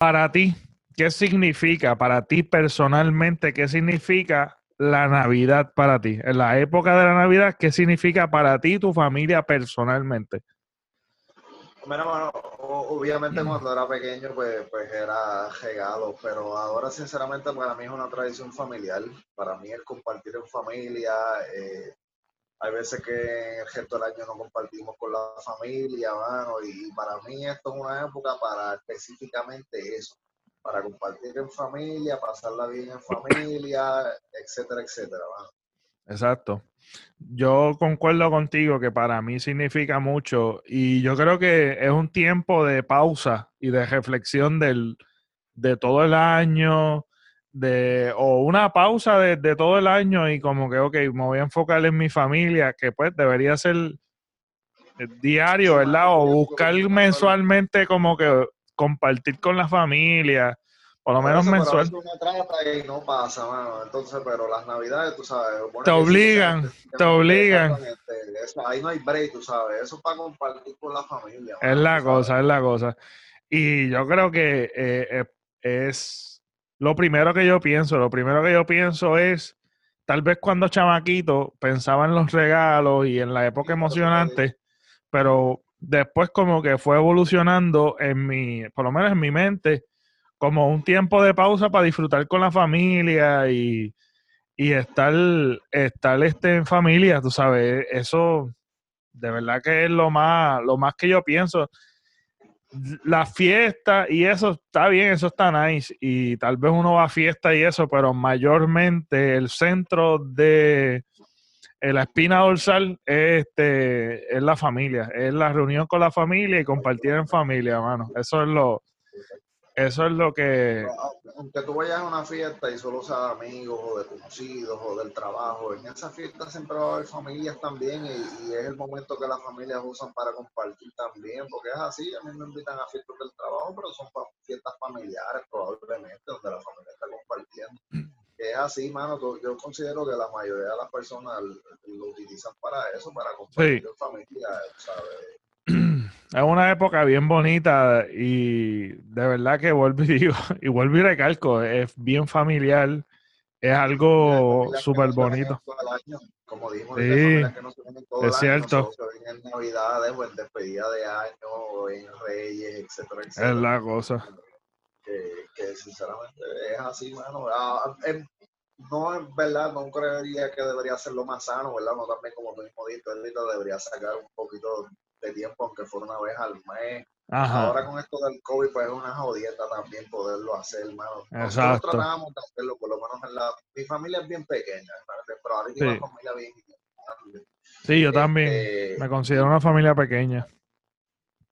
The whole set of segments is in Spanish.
Para ti, ¿qué significa para ti personalmente? ¿Qué significa la Navidad para ti? En la época de la Navidad, ¿qué significa para ti y tu familia personalmente? Obviamente cuando era pequeño pues, pues era regalo, pero ahora sinceramente para mí es una tradición familiar. Para mí el compartir en familia, eh, hay veces que el resto del año no compartimos con la familia, mano, y para mí esto es una época para específicamente eso, para compartir en familia, pasarla bien en familia, etcétera, etcétera, mano. Exacto. Yo concuerdo contigo que para mí significa mucho y yo creo que es un tiempo de pausa y de reflexión del, de todo el año, de, o una pausa de, todo el año y como que, ok, me voy a enfocar en mi familia, que pues debería ser diario, ¿verdad? O buscar mensualmente como que compartir con la familia, por lo menos mensual. y no pasa, mano. Entonces, pero las navidades, tú sabes. Te obligan, te obligan. ahí no hay break, tú sabes. Eso es para compartir con la familia. Es la cosa, es la cosa. Y yo creo que eh, eh, es lo primero que yo pienso, lo primero que yo pienso es, tal vez cuando chamaquito pensaba en los regalos y en la época emocionante, pero después como que fue evolucionando en mi, por lo menos en mi mente, como un tiempo de pausa para disfrutar con la familia y, y estar, estar este, en familia, tú sabes, eso de verdad que es lo más, lo más que yo pienso la fiesta y eso está bien, eso está nice. Y tal vez uno va a fiesta y eso, pero mayormente el centro de la espina dorsal es, este, es la familia, es la reunión con la familia y compartir en familia, hermano. Eso es lo, eso es lo que... Aunque tú vayas a una fiesta y solo seas amigos o de conocidos o del trabajo, en esa fiesta siempre va a haber familias también y, es el momento que las familias usan para compartir también, porque es así, a mí me invitan a fiestas del trabajo, pero son fiestas familiares probablemente donde la familia está compartiendo. Es así, mano, yo considero que la mayoría de las personas lo utilizan para eso, para compartir en familia, ¿sabes? Es una época bien bonita y de verdad que vuelvo y digo, y vuelvo y recalco, es bien familiar, es algo súper bonito. Como dijimos, sí, que no se todo es cierto. en Navidades o en despedida de año en Reyes, etcétera, etcétera. Es la cosa. Que, que sinceramente es así, mano. Ah, no es verdad, no creería que debería ser lo más sano, ¿verdad? No también como tú mismo dijiste, debería sacar un poquito de tiempo, aunque fuera una vez al mes. Ahora con esto del COVID, pues es una jodieta también poderlo hacer, hermano. Nosotros tratábamos de hacerlo, por lo menos en la... Mi familia es bien pequeña, pero ahora tengo una familia bien grande. Sí, yo también este, me considero una familia pequeña.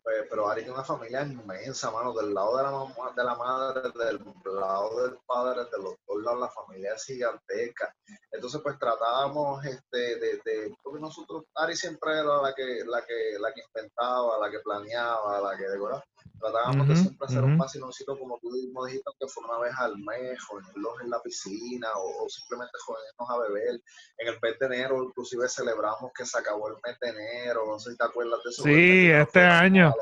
Pues, pero Ari tiene una familia inmensa, mano, del lado de la, mamá, de la madre, del lado del padre, de los dos lados, la familia es gigantesca. Entonces, pues tratábamos este, de, de, porque nosotros, Ari siempre era la que, la que, la que inventaba, la que planeaba, la que decoraba. Tratábamos de siempre hacer un vaciloncito, como tú mismo dijiste, que fue una vez al mes, jodernos en la piscina, o, simplemente jodernos a beber. En el mes de enero, inclusive celebramos que se acabó el mes de enero, no sé si te acuerdas de eso. Sí, este año.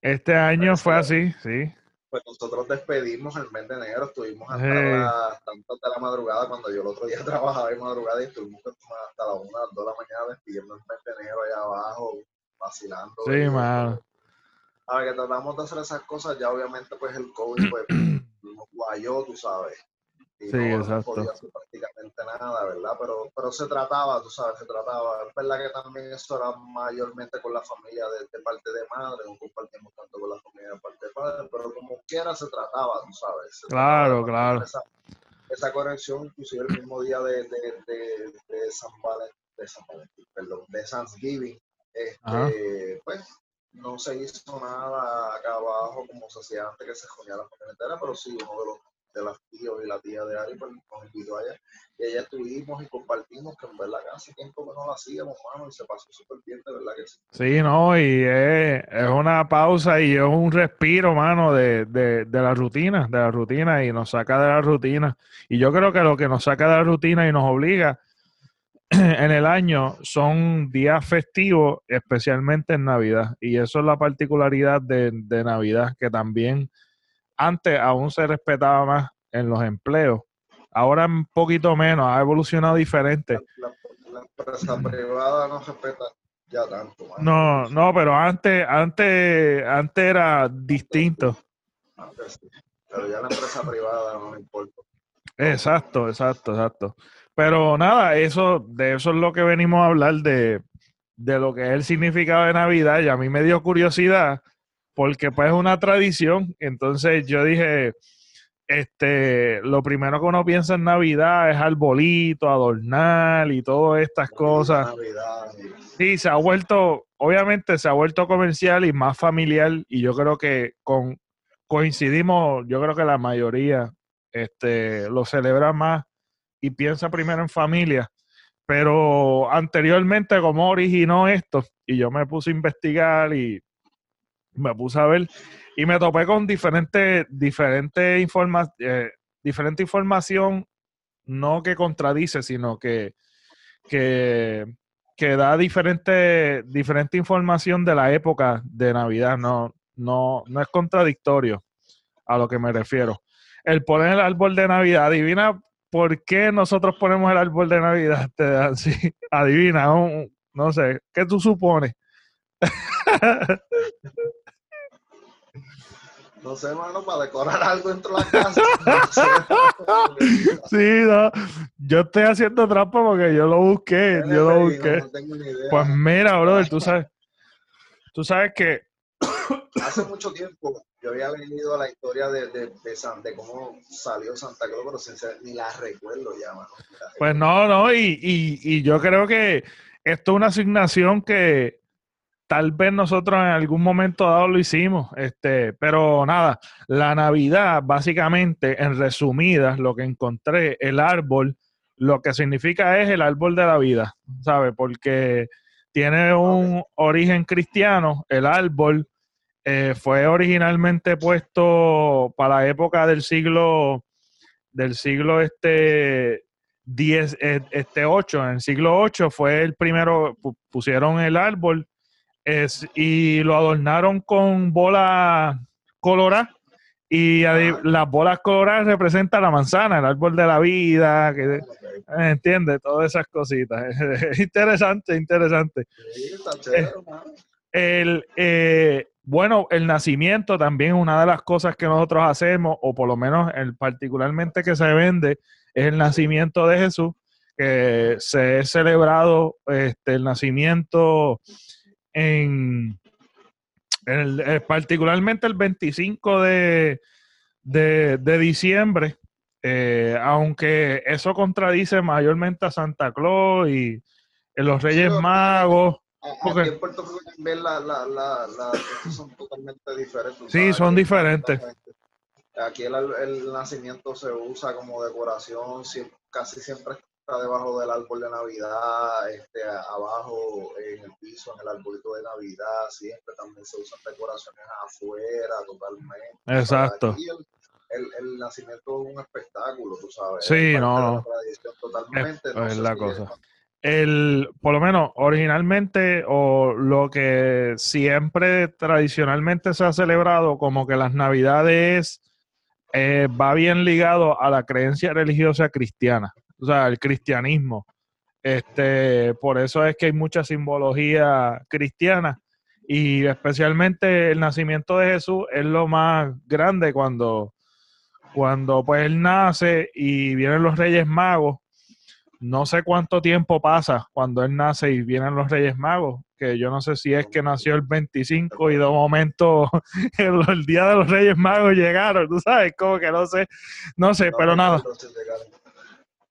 Este año fue así, sí. Pues nosotros despedimos el mes de enero, estuvimos hasta, la, la madrugada, cuando yo el otro día trabajaba en madrugada y estuvimos hasta las 1, 2 de la mañana despidiendo el mes de enero allá abajo, vacilando. Sí, man. A ver, que tratamos de hacer esas cosas, ya obviamente pues el COVID pues nos guayó, tú sabes sí, exacto. no podía hacer prácticamente nada, ¿verdad? Pero, pero se trataba, tú sabes, se trataba. Es verdad que también eso era mayormente con la familia de, parte de madre, no compartimos tanto con la familia de parte de padre, pero como quiera se trataba, tú sabes. claro, claro. Esa, esa, conexión, inclusive el mismo día de, de, de, de San Valentín, de San Valentín, perdón, de Thanksgiving, este, pues no se hizo nada acá abajo como se hacía antes que se joñara la familia entera, pero sí, uno de los de las tíos y la tía de Ari, pues nos invitó allá. Y allá estuvimos y compartimos, que en verdad hace tiempo que no lo hacíamos, mano, y se pasó súper bien, de verdad que sí. Sí, no, y es, es, una pausa y es un respiro, mano, de, de, de la rutina, de la rutina, y nos saca de la rutina. Y yo creo que lo que nos saca de la rutina y nos obliga en el año son días festivos, especialmente en Navidad. Y eso es la particularidad de, de Navidad, que también antes aún se respetaba más en los empleos. Ahora un poquito menos, ha evolucionado diferente. La, la empresa privada no respeta ya tanto. No, no, pero antes, antes, antes era distinto. Antes sí. Pero ya la empresa privada no importa. Exacto, exacto, exacto. Pero nada, eso, de eso es lo que venimos a hablar de, de lo que es el significado de Navidad. Y a mí me dio curiosidad, porque pues es una tradición. Entonces yo dije, este, lo primero que uno piensa en Navidad es arbolito, adornar y todas estas cosas. Navidad, Sí, se ha vuelto, obviamente se ha vuelto comercial y más familiar y yo creo que con, coincidimos, yo creo que la mayoría este, lo celebra más y piensa primero en familia. Pero anteriormente, ¿cómo originó esto? Y yo me puse a investigar y me puse a ver y me topé con diferentes diferente informa eh, diferente información, no que contradice, sino que, que, que da diferente, diferente información de la época de Navidad. No, no, no es contradictorio a lo que me refiero. El poner el árbol de Navidad, adivina por qué nosotros ponemos el árbol de Navidad, te dan, sí, adivina, un- no sé, ¿qué tú supones? No sé, mano, para decorar algo dentro de la casa. No sé. Sí, no, yo estoy haciendo trampa porque yo lo busqué, yo lo busqué. No tengo ni idea. Pues mira, brother, tú sabes, tú sabes que, Hace mucho tiempo yo había leído la historia de, de, de, San- de cómo salió Santa Claus, pero sinceramente ni la recuerdo ya, mano. Pues no, no, y, y, y yo creo que esto es una asignación que tal vez nosotros en algún momento dado lo hicimos, este, pero nada, la Navidad, básicamente, en resumidas, lo que encontré, el árbol, lo que significa es el árbol de la vida, ¿sabes? Porque tiene un origen cristiano, el árbol eh, fue originalmente puesto para la época del siglo del siglo este 10 eh, este 8 en el siglo 8 fue el primero pu- pusieron el árbol es, y lo adornaron con bolas coloradas y las bolas coloradas representan la manzana, el árbol de la vida, que, Ok. entiende todas esas cositas. interesante, interesante Sí, está chévere, mano. el, eh, bueno, el nacimiento también es una de las cosas que nosotros hacemos, o por lo menos el particularmente que se vende, es el nacimiento de Jesús, que se ha celebrado este, el nacimiento en, el- eh, particularmente el 25 de, de, de diciembre, eh, aunque eso contradice mayormente a Santa Claus y en los Reyes Magos. Porque- Aquí en Puerto Rico también la, la, la, la- estos son totalmente diferentes. Sí, son Aquí diferentes. Aquí el, el nacimiento se usa como decoración, casi siempre debajo del árbol de Navidad, este, abajo en el piso, en el arbolito de Navidad, siempre también se usan decoraciones afuera totalmente. Exacto. El, el, nacimiento es un espectáculo, tú sabes. Sí, no, no. totalmente. Es- no es sé la si cosa. el, por lo menos originalmente o lo que siempre tradicionalmente se ha celebrado como que las navidades eh, va bien ligado a la creencia religiosa cristiana, o sea, el cristianismo. Este, por eso es que hay mucha simbología cristiana y especialmente el nacimiento de Jesús es lo más grande cuando, cuando pues él nace y vienen los Reyes Magos no sé cuánto tiempo pasa cuando él nace y vienen los Reyes Magos, que yo no sé si es que nació el 25 y de momento el, el día de los Reyes Magos llegaron, tú sabes, como que no sé, no sé, No pero nada.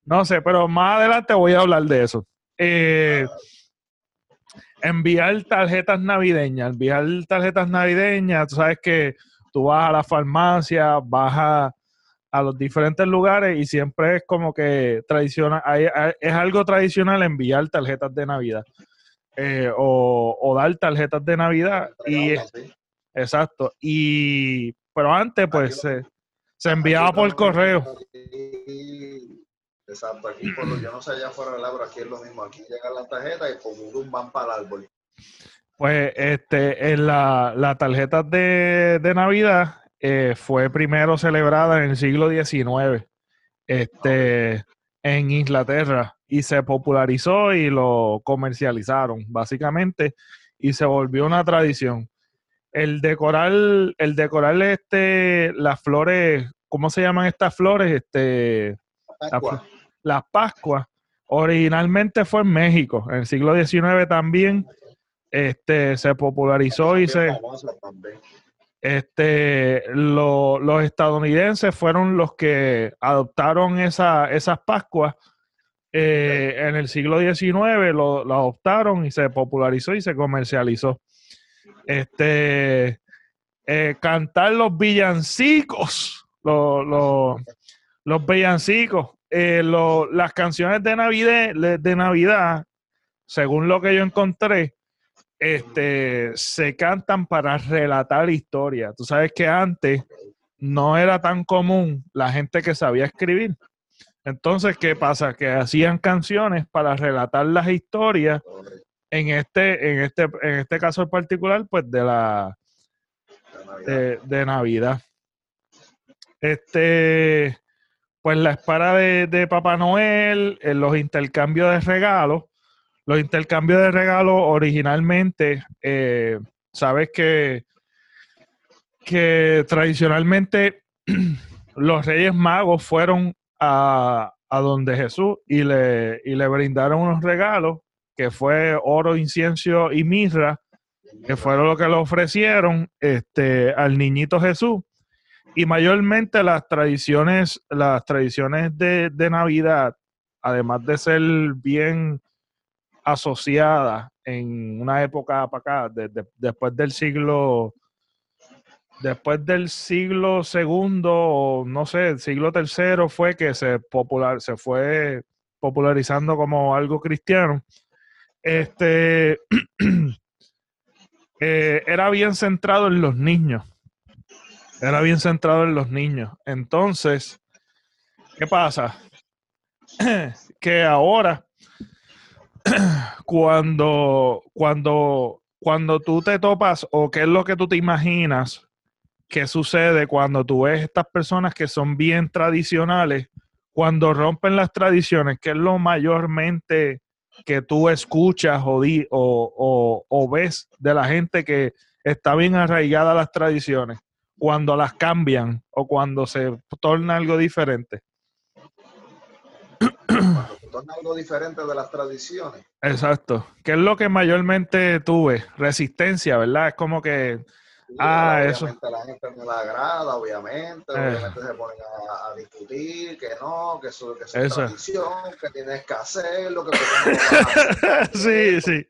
No sé, pero más adelante voy a hablar de eso. Eh, enviar tarjetas navideñas, enviar tarjetas navideñas, tú sabes que tú vas a la farmacia, vas a, a los diferentes lugares y siempre es como que tradicional, hay- hay- es algo tradicional enviar tarjetas de Navidad eh, o, o dar tarjetas de Navidad y Entregarlas, sí. exacto y pero antes pues se, se enviaba por correo. Exacto, aquí por lo, yo no sé allá afuera del pero aquí es lo mismo. Aquí llega la tarjeta y como un van para el árbol. Pues este, en la, las tarjetas de, de Navidad eh, fue primero celebrada en el siglo XIX este, en Inglaterra y se popularizó y lo comercializaron, básicamente, y se volvió una tradición. El decorar, el decorar este, las flores, ¿cómo se llaman estas flores? Este, las Pascuas, originalmente fue en México, en el siglo XIX también este, se popularizó y se... Este, los estadounidenses fueron los que adoptaron esa, esas Pascuas eh, en el siglo XIX, lo, adoptaron y se popularizó y se comercializó. Este, eh, cantar los villancicos, los, los villancicos, eh, las canciones de Navidad, de Navidad, según lo que yo encontré, este, se cantan para relatar historias. Tú sabes que antes no era tan común la gente que sabía escribir. Entonces, ¿qué pasa? Que hacían canciones para relatar las historias en este, en este, en este caso en particular, pues de la de, Navidad. Este, pues la espada de, Papá Noel, en los intercambios de regalos, los intercambios de regalos originalmente, eh, sabes que, que tradicionalmente los Reyes Magos fueron a, donde Jesús y le, y le brindaron unos regalos, que fue oro, incienso y mirra, que fueron lo que le ofrecieron este, al niñito Jesús. Y mayormente las tradiciones, las tradiciones de, de Navidad, además de ser bien asociada en una época para acá, después del siglo, después del siglo segundo, no sé, el siglo tercero fue que se popular, se fue popularizando como algo cristiano. Este eh, era bien centrado en los niños. Era bien centrado en los niños. Entonces, ¿qué pasa? que ahora cuando, cuando, cuando tú te topas o qué es lo que tú te imaginas que sucede cuando tú ves estas personas que son bien tradicionales, cuando rompen las tradiciones, ¿qué es lo mayormente que tú escuchas o, o, o, ves de la gente que está bien arraigada a las tradiciones, cuando las cambian o cuando se torna algo diferente? algo diferente de las tradiciones. Exacto. ¿Qué es lo que mayormente tuve? Resistencia, ¿verdad? Es como que... ah, eso. la gente no la agrada, obviamente. Eh. Obviamente se ponen a, discutir que no, que eso, que es tradición, que tienes que hacerlo, que... sí, sí.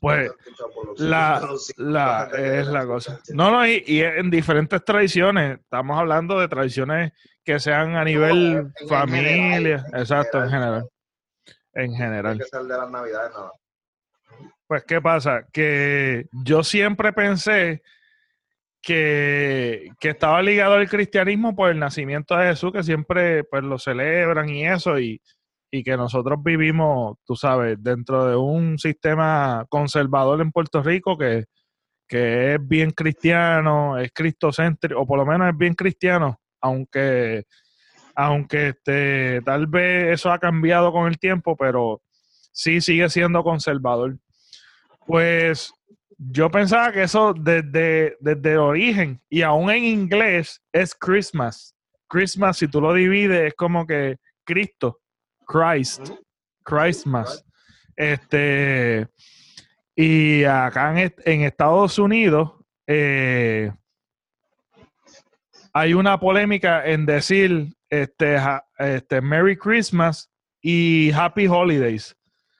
Pues la, la, es la cosa. No, no, y, y, en diferentes tradiciones, estamos hablando de tradiciones que sean a nivel familia, exacto, en general. En general. Pues, ¿qué pasa? Que yo siempre pensé que, que, estaba ligado al cristianismo por el nacimiento de Jesús, que siempre pues lo celebran y eso, y, y que nosotros vivimos, tú sabes, dentro de un sistema conservador en Puerto Rico que, es bien cristiano, es cristocéntrico, o por lo menos es bien cristiano, aunque, aunque este, tal vez eso ha cambiado con el tiempo, pero sí sigue siendo conservador. Pues yo pensaba que eso desde, desde el origen, y aún en inglés, es Christmas. Christmas, si tú lo divides, es como que Cristo. Christ, Christmas. Este, y acá en, Estados Unidos eh, hay una polémica en decir este, este, Merry Christmas y Happy Holidays.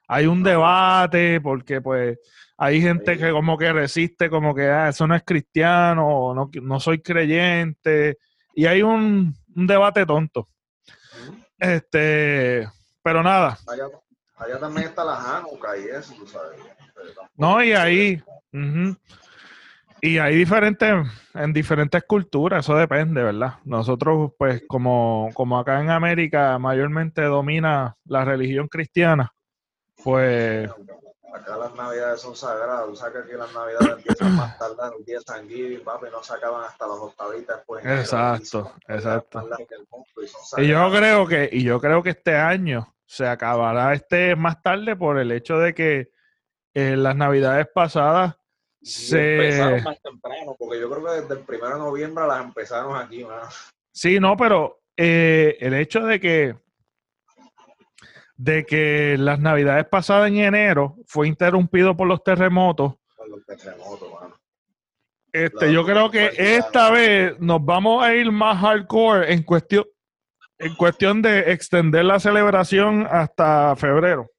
Hay un debate porque pues hay gente que como que resiste, como que ah, eso no es cristiano, no, no soy creyente, y hay un, un debate tonto. Este, pero nada. Allá, también está la Hanukkah y eso, tú sabes. No, y ahí. Y hay diferentes, en diferentes culturas, eso depende, ¿verdad? Nosotros, pues, como, como acá en América mayormente domina la religión cristiana, pues Acá las navidades son sagradas. Tú sabes que aquí las navidades empiezan más tarde, el día de San Giving, papi, no se acaban hasta las octavitas después. Exacto, exacto. Y yo creo que, y yo creo que este año se acabará este más tarde por el hecho de que en eh, las navidades pasadas se... Empezaron más temprano, porque yo creo que desde el 1 de noviembre las empezaron aquí, Sí, no, pero eh, el hecho de que de que las navidades pasadas en enero fue interrumpido por los terremotos. Por los terremotos, mano. Este, yo creo que esta vez nos vamos a ir más hardcore en cuestión, en cuestión de extender la celebración hasta febrero.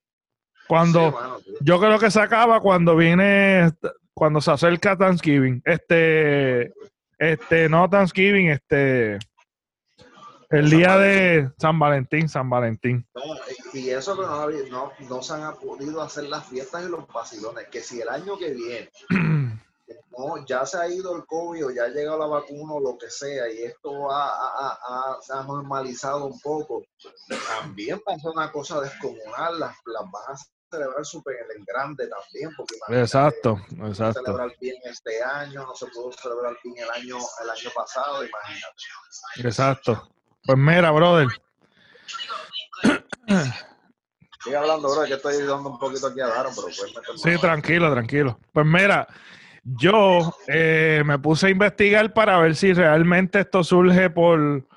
Cuando yo creo que se acaba cuando viene, cuando se acerca Thanksgiving. Este, este, no Thanksgiving, este, el día de San Valentín, San Valentín. y eso que no, no, no, se han podido hacer las fiestas y los vacilones, que si el año que viene no, ya se ha ido el COVID o ya ha llegado la vacuna o lo que sea, y esto ha, se ha normalizado un poco, también pasó una cosa descomunal, las, las van a celebrar súper en grande también, porque exacto, exacto. celebrar bien este año, no se pudo celebrar bien el año, el año pasado, imagínate. Exacto. Pues mira, brother. Sigue hablando, bro, que estoy dando un poquito aquí a Daron, pero pues Sí, tranquilo, tranquilo. Pues mira, yo eh, me puse a investigar para ver si realmente esto surge por,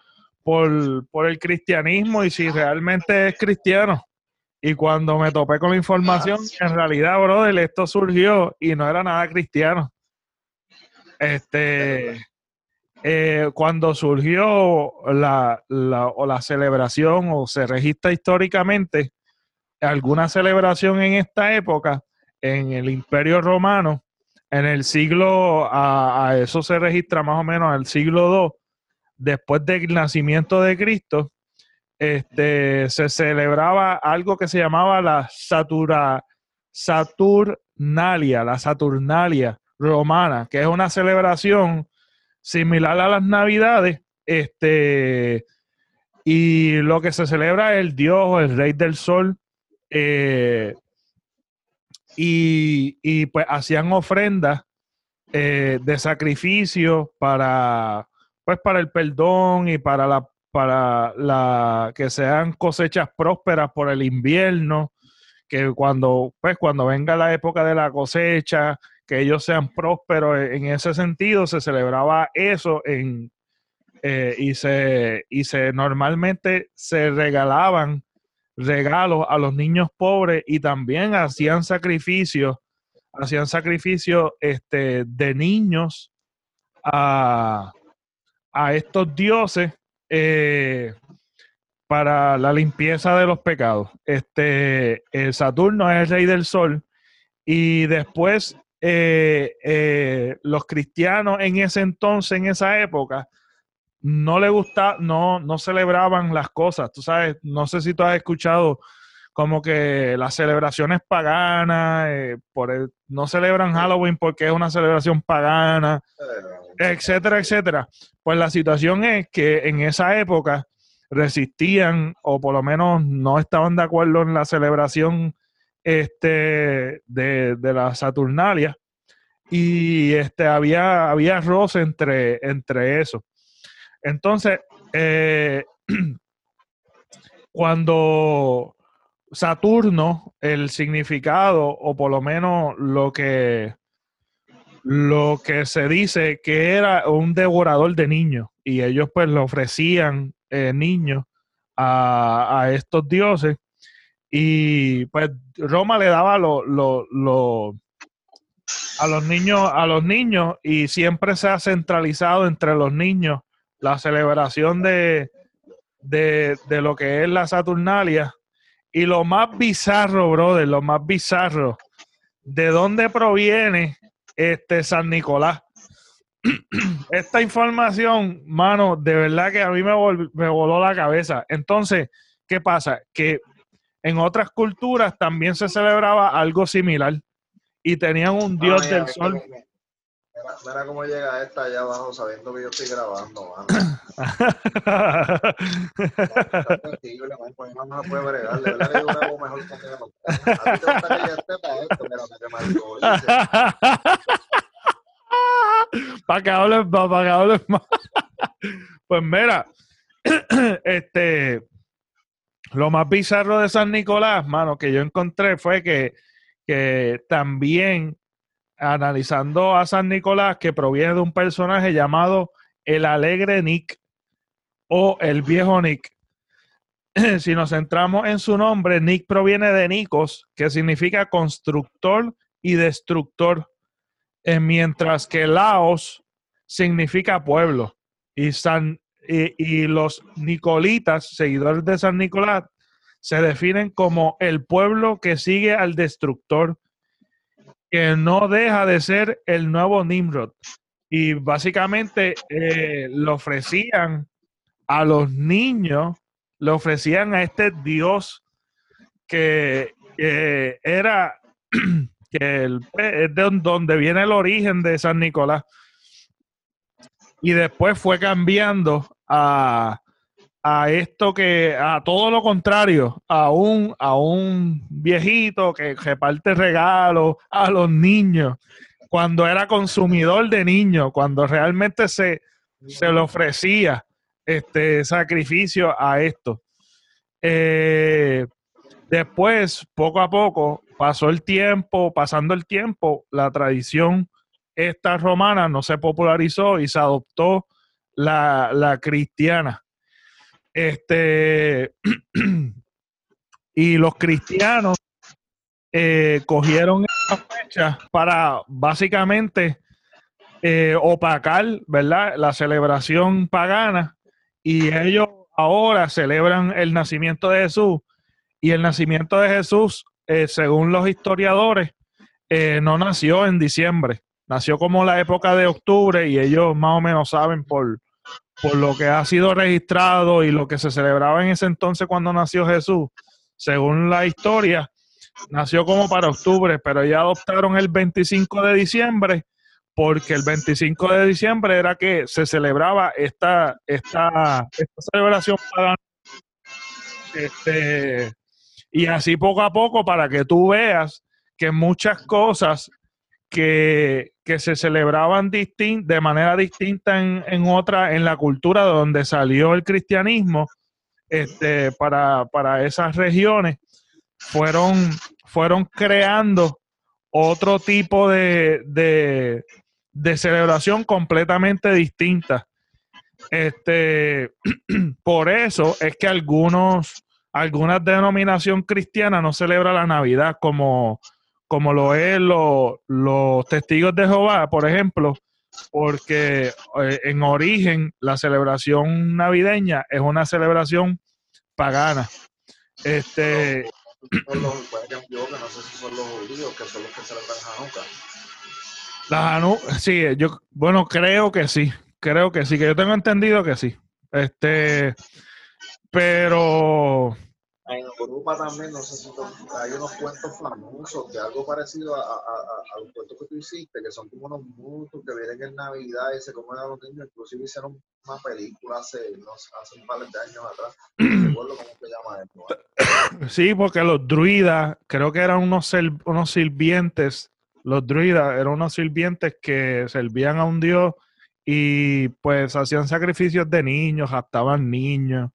por, por, el cristianismo y si realmente es cristiano. Y cuando me topé con la información, en realidad, brother, esto surgió y no era nada cristiano. Este, eh, cuando surgió la, la, o la celebración o se registra históricamente alguna celebración en esta época, en el Imperio Romano, en el siglo, a, eso se registra más o menos el siglo II, después del nacimiento de Cristo, este, se celebraba algo que se llamaba la Saturnalia, la Saturnalia romana, que es una celebración similar a las Navidades, este, y lo que se celebra es el dios, el rey del sol, eh, y, pues hacían ofrendas eh, de sacrificio para, pues para el perdón y para la para la que sean cosechas prósperas por el invierno, que cuando pues cuando venga la época de la cosecha, que ellos sean prósperos en ese sentido, se celebraba eso en eh, y se y se normalmente se regalaban regalos a los niños pobres y también hacían sacrificios, hacían sacrificios este, de niños a, estos dioses eh, para la limpieza de los pecados. Este, el Saturno es el rey del sol y después eh, eh, los cristianos en ese entonces, en esa época, no le gusta, no, no celebraban las cosas. Tú sabes, no sé si tú has escuchado como que las celebraciones paganas, eh, por no celebran Halloween porque es una celebración pagana, etcétera, etcétera. Pues la situación es que en esa época resistían o por lo menos no estaban de acuerdo en la celebración este, de, de la Saturnalia y este, había, había roce entre, entre eso. Entonces, eh, cuando Saturno, el significado, o por lo menos lo que, lo que se dice que era un devorador de niños, y ellos pues le ofrecían eh, niños a, estos dioses, y pues Roma le daba lo, lo, a los niños, a los niños, y siempre se ha centralizado entre los niños la celebración de, de, lo que es la Saturnalia. Y lo más bizarro, brother, lo más bizarro, ¿de dónde proviene este San Nicolás? Esta información, mano, de verdad que a mí me, me voló la cabeza. Entonces, ¿qué pasa? Que en otras culturas también se celebraba algo similar y tenían un dios del sol. Mira, cómo llega esta allá abajo sabiendo que yo estoy grabando, mano. que A ti te para que hables más, para que hables más. pues mira, este, lo más bizarro de San Nicolás, mano, que yo encontré fue que, que también analizando a San Nicolás, que proviene de un personaje llamado el alegre Nick o el viejo Nick. si nos centramos en su nombre, Nick proviene de Nikos, que significa constructor y destructor, eh, mientras que Laos significa pueblo. Y, San, y los Nicolitas, seguidores de San Nicolás, se definen como el pueblo que sigue al destructor que no deja de ser el nuevo Nimrod. Y básicamente eh, le ofrecían a los niños, le ofrecían a este Dios que, era, que es de donde viene el origen de San Nicolás. Y después fue cambiando a, a esto que, a todo lo contrario, a un, a un viejito que reparte regalos a los niños, cuando era consumidor de niños, cuando realmente se, se le ofrecía este sacrificio a esto. Eh, después, poco a poco, pasó el tiempo, pasando el tiempo, la tradición esta romana no se popularizó y se adoptó la, la cristiana. Este, y los cristianos eh, cogieron esta fecha para básicamente eh, opacar, ¿verdad? La celebración pagana y ellos ahora celebran el nacimiento de Jesús y el nacimiento de Jesús, eh, según los historiadores, no nació en diciembre, nació como la época de octubre y ellos más o menos saben por, por lo que ha sido registrado y lo que se celebraba en ese entonces cuando nació Jesús, según la historia, nació como para octubre, pero ya adoptaron el 25 de diciembre porque el 25 de diciembre era que se celebraba esta, esta, celebración pagana. Este, y así poco a poco para que tú veas que muchas cosas que, se celebraban de manera distinta en, otra, en la cultura donde salió el cristianismo, este, para, esas regiones, fueron, fueron creando otro tipo de, de, celebración completamente distinta. Este, por eso es que algunos, algunas denominación cristiana no celebra la Navidad como, como lo es los testigos de Jehová, por ejemplo, porque eh, en origen la celebración navideña es una celebración pagana. Este. no sé si son los judíos que son los que celebran Hanukkah. La sí, yo, bueno, creo que sí, creo que sí, que yo tengo entendido que sí. Este, pero Europa también, no sé si hay unos cuentos famosos de algo parecido a, a, los cuentos que tú hiciste, que son como unos mutos que vienen en Navidad y se comen a los niños. Inclusive hicieron una película hace, hace un par de años atrás. No recuerdo cómo se llama esto. Sí, porque los druidas, creo que eran unos, unos sirvientes. Los druidas eran unos sirvientes que servían a un dios y pues hacían sacrificios de niños, raptaban niños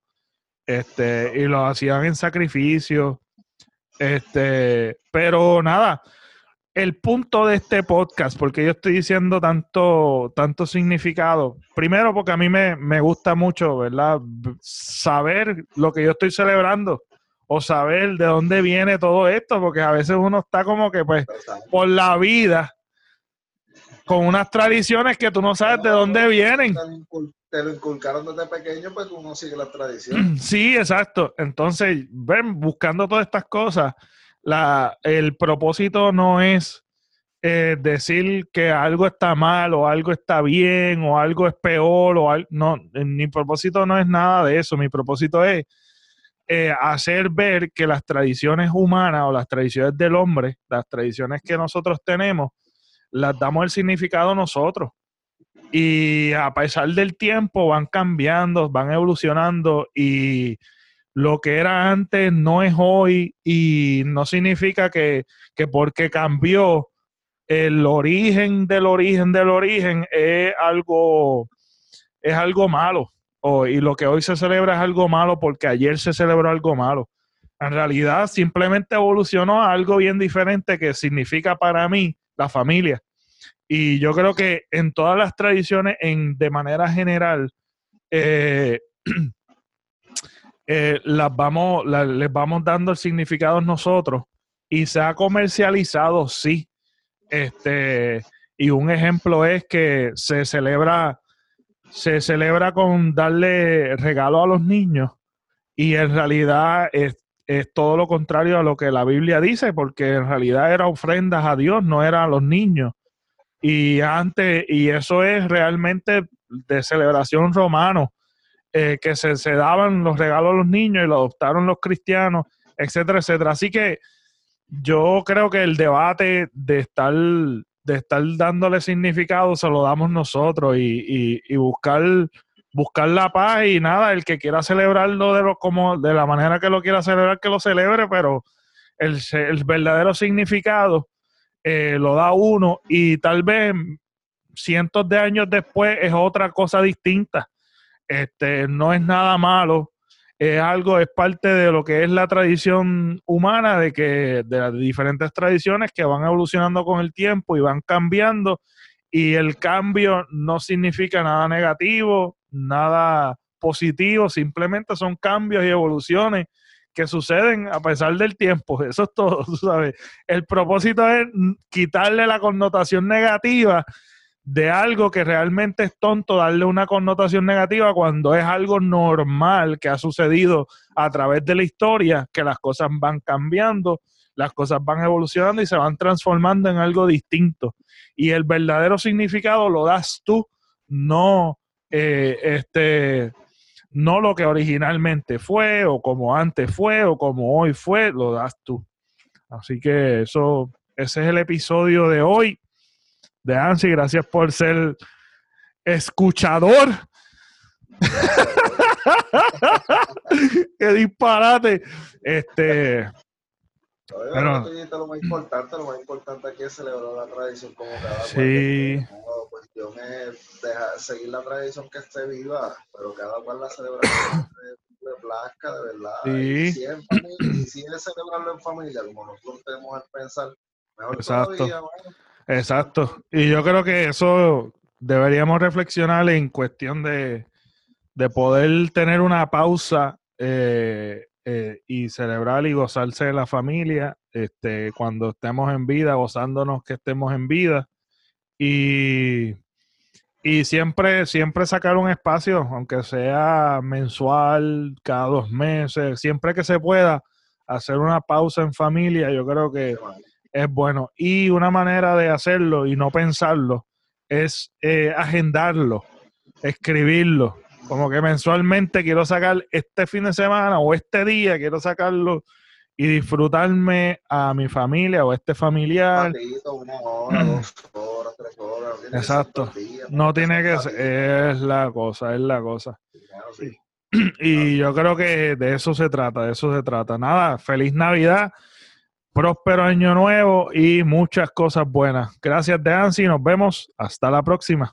este, y lo hacían en sacrificio. Este, pero nada, el punto de este podcast, porque yo estoy diciendo tanto, tanto significado. Primero, porque a mí me, me gusta mucho, ¿verdad? Saber lo que yo estoy celebrando o saber de dónde viene todo esto, porque a veces uno está como que, pues, por la vida, con unas tradiciones que tú no sabes de dónde vienen te lo inculcaron desde pequeño, pues uno sigue la tradición. Sí, exacto. Entonces, ven, buscando todas estas cosas, la, el propósito no es eh, decir que algo está mal o algo está bien o algo es peor o algo, no, mi propósito no es nada de eso. Mi propósito es eh, hacer ver que las tradiciones humanas o las tradiciones del hombre, las tradiciones que nosotros tenemos, las damos el significado nosotros. Y a pesar del tiempo van cambiando, van evolucionando y lo que era antes no es hoy y no significa que, que porque cambió el origen del origen del origen es algo, es algo malo. y lo que hoy se celebra es algo malo porque ayer se celebró algo malo. En realidad simplemente evolucionó a algo bien diferente que significa para mí la familia. Y yo creo que en todas las tradiciones, en, de manera general, eh, eh, las vamos, les vamos dando el significado nosotros y se ha comercializado, sí. Este, y un ejemplo es que se celebra, se celebra con darle regalo a los niños y en realidad es, es todo lo contrario a lo que la Biblia dice, porque en realidad era ofrendas a Dios, no eran a los niños. Y antes, y eso es realmente de celebración romano, eh, que se, se, daban los regalos a los niños y lo adoptaron los cristianos, etcétera, etcétera. Así que yo creo que el debate de estar, de estar dándole significado se lo damos nosotros y, y, buscar, buscar la paz y nada, el que quiera celebrarlo de, lo, como, de la manera que lo quiera celebrar, que lo celebre, pero el, el verdadero significado eh, lo da uno y tal vez cientos de años después es otra cosa distinta. Este, no es nada malo es algo, es parte de lo que es la tradición humana, de que de las diferentes tradiciones que van evolucionando con el tiempo y van cambiando, y el cambio no significa nada negativo, nada positivo, simplemente son cambios y evoluciones que suceden a pesar del tiempo. Eso es todo, tú sabes. El propósito es quitarle la connotación negativa de algo que realmente es tonto darle una connotación negativa cuando es algo normal que ha sucedido a través de la historia, que las cosas van cambiando, las cosas van evolucionando y se van transformando en algo distinto. Y el verdadero significado lo das tú, no eh, este no lo que originalmente fue o como antes fue o como hoy fue, lo das tú. Así que eso ese es el episodio de hoy de Ansi. Gracias por ser escuchador. Qué disparate. Este. Pero, lo más importante, lo más importante aquí es celebrar la tradición como cada sí. cual. La cuestión es dejar, seguir la tradición que esté viva, pero cada cual la celebra de plazca, de verdad. Sí. Y, si es familia, y si es celebrarlo en familia, como nosotros tenemos que pensar, mejor Exacto. todavía, bueno, Exacto. Y yo creo que eso deberíamos reflexionar en cuestión de, poder tener una pausa eh, eh, y celebrar y gozarse de la familia este, cuando estemos en vida, gozándonos que estemos en vida. Y, y siempre, siempre sacar un espacio, aunque sea mensual, cada dos meses, siempre que se pueda, hacer una pausa en familia, yo creo que es bueno. Y una manera de hacerlo y no pensarlo es eh, agendarlo, escribirlo. Como que mensualmente quiero sacar este fin de semana o este día, quiero sacarlo y disfrutarme a mi familia o este familiar. Exacto. no tiene que ser, es la cosa, es la cosa. Y yo creo que de eso se trata, de eso se trata. Nada, feliz Navidad próspero año nuevo y muchas cosas buenas. Gracias, Deansi. Nos vemos. Hasta la próxima.